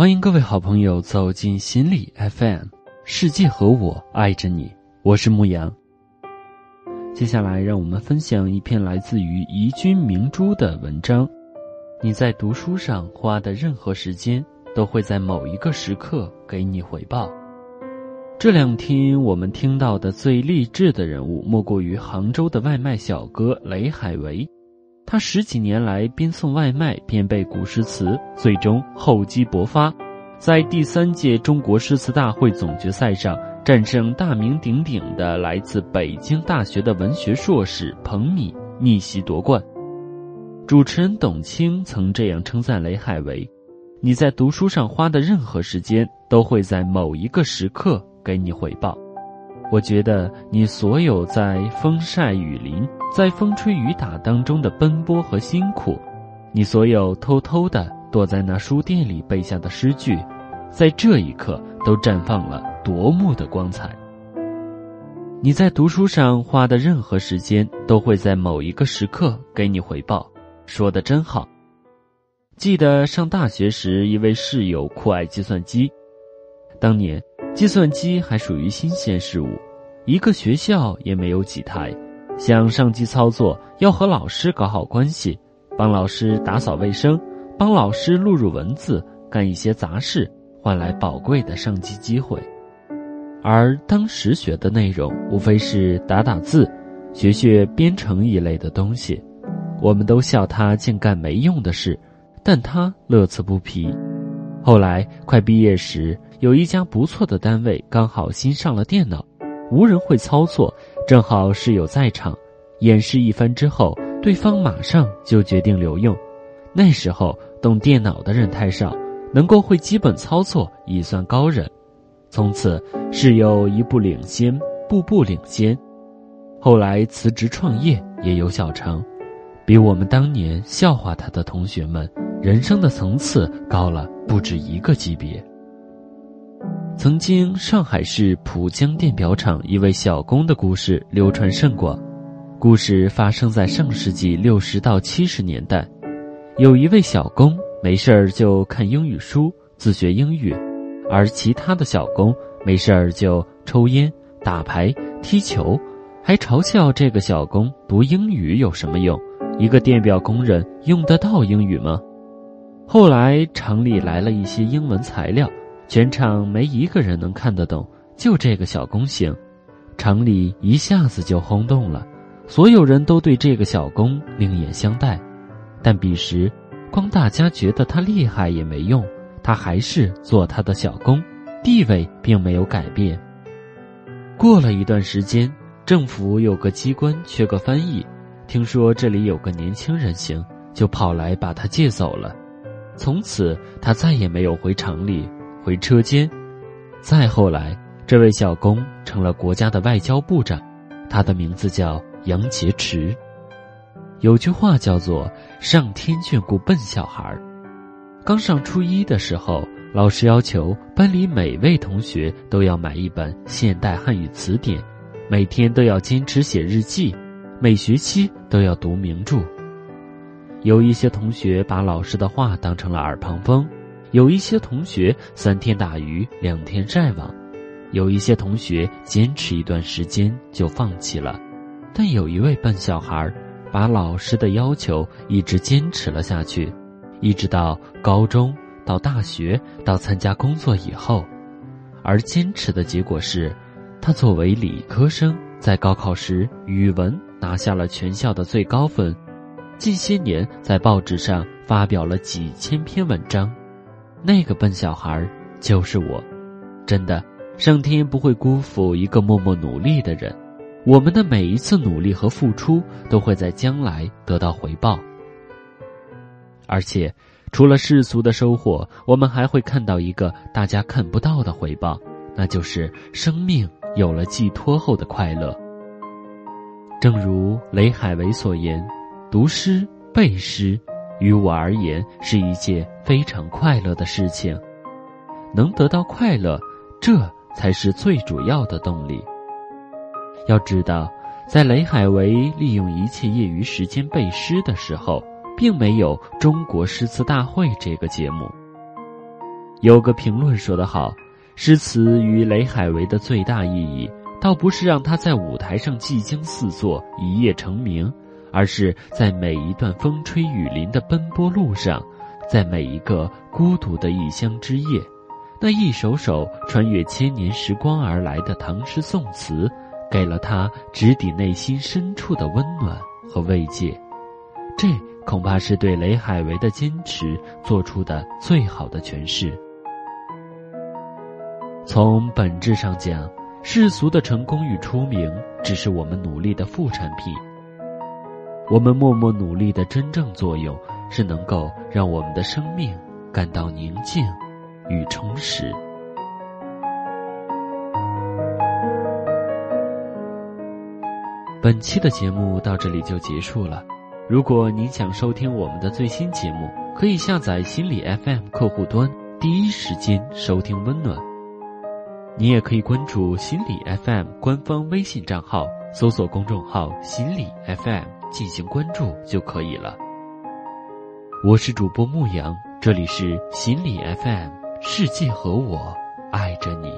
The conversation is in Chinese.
欢迎各位好朋友走进心理 FM，世界和我爱着你，我是牧羊。接下来，让我们分享一篇来自于宜君明珠的文章。你在读书上花的任何时间，都会在某一个时刻给你回报。这两天我们听到的最励志的人物，莫过于杭州的外卖小哥雷海为。他十几年来边送外卖边背古诗词，最终厚积薄发，在第三届中国诗词大会总决赛上战胜大名鼎鼎的来自北京大学的文学硕士彭米，逆袭夺冠。主持人董卿曾这样称赞雷海为：“你在读书上花的任何时间，都会在某一个时刻。”给你回报，我觉得你所有在风晒雨淋、在风吹雨打当中的奔波和辛苦，你所有偷偷的躲在那书店里背下的诗句，在这一刻都绽放了夺目的光彩。你在读书上花的任何时间，都会在某一个时刻给你回报。说的真好。记得上大学时，一位室友酷爱计算机，当年。计算机还属于新鲜事物，一个学校也没有几台。想上机操作，要和老师搞好关系，帮老师打扫卫生，帮老师录入文字，干一些杂事，换来宝贵的上机机会。而当时学的内容，无非是打打字、学学编程一类的东西。我们都笑他净干没用的事，但他乐此不疲。后来快毕业时，有一家不错的单位刚好新上了电脑，无人会操作，正好室友在场，演示一番之后，对方马上就决定留用。那时候懂电脑的人太少，能够会基本操作已算高人。从此室友一步领先，步步领先。后来辞职创业也有小成，比我们当年笑话他的同学们。人生的层次高了不止一个级别。曾经，上海市浦江电表厂一位小工的故事流传甚广。故事发生在上世纪六十到七十年代，有一位小工没事儿就看英语书自学英语，而其他的小工没事儿就抽烟、打牌、踢球，还嘲笑这个小工读英语有什么用？一个电表工人用得到英语吗？后来厂里来了一些英文材料，全场没一个人能看得懂，就这个小工行，厂里一下子就轰动了，所有人都对这个小工另眼相待。但彼时，光大家觉得他厉害也没用，他还是做他的小工，地位并没有改变。过了一段时间，政府有个机关缺个翻译，听说这里有个年轻人行，就跑来把他借走了。从此，他再也没有回厂里，回车间。再后来，这位小工成了国家的外交部长，他的名字叫杨洁篪。有句话叫做“上天眷顾笨小孩”。刚上初一的时候，老师要求班里每位同学都要买一本现代汉语词典，每天都要坚持写日记，每学期都要读名著。有一些同学把老师的话当成了耳旁风，有一些同学三天打鱼两天晒网，有一些同学坚持一段时间就放弃了，但有一位笨小孩，把老师的要求一直坚持了下去，一直到高中、到大学、到参加工作以后，而坚持的结果是，他作为理科生，在高考时语文拿下了全校的最高分。近些年，在报纸上发表了几千篇文章，那个笨小孩就是我。真的，上天不会辜负一个默默努力的人。我们的每一次努力和付出，都会在将来得到回报。而且，除了世俗的收获，我们还会看到一个大家看不到的回报，那就是生命有了寄托后的快乐。正如雷海为所言。读诗背诗，于我而言是一件非常快乐的事情。能得到快乐，这才是最主要的动力。要知道，在雷海为利用一切业余时间背诗的时候，并没有《中国诗词大会》这个节目。有个评论说得好，诗词与雷海为的最大意义，倒不是让他在舞台上技惊四座、一夜成名，而是在每一段风吹雨淋的奔波路上，在每一个孤独的异乡之夜，那一首首穿越千年时光而来的唐诗宋词，给了他直抵内心深处的温暖和慰藉。这恐怕是对雷海为的坚持做出的最好的诠释。从本质上讲，世俗的成功与出名，只是我们努力的副产品。我们默默努力的真正作用，是能够让我们的生命感到宁静与充实。本期的节目到这里就结束了。如果您想收听我们的最新节目，可以下载心理 FM 客户端，第一时间收听温暖。你也可以关注心理 FM 官方微信账号，搜索公众号“心理 FM” 进行关注就可以了。我是主播牧羊，这里是心理 FM，世界和我爱着你。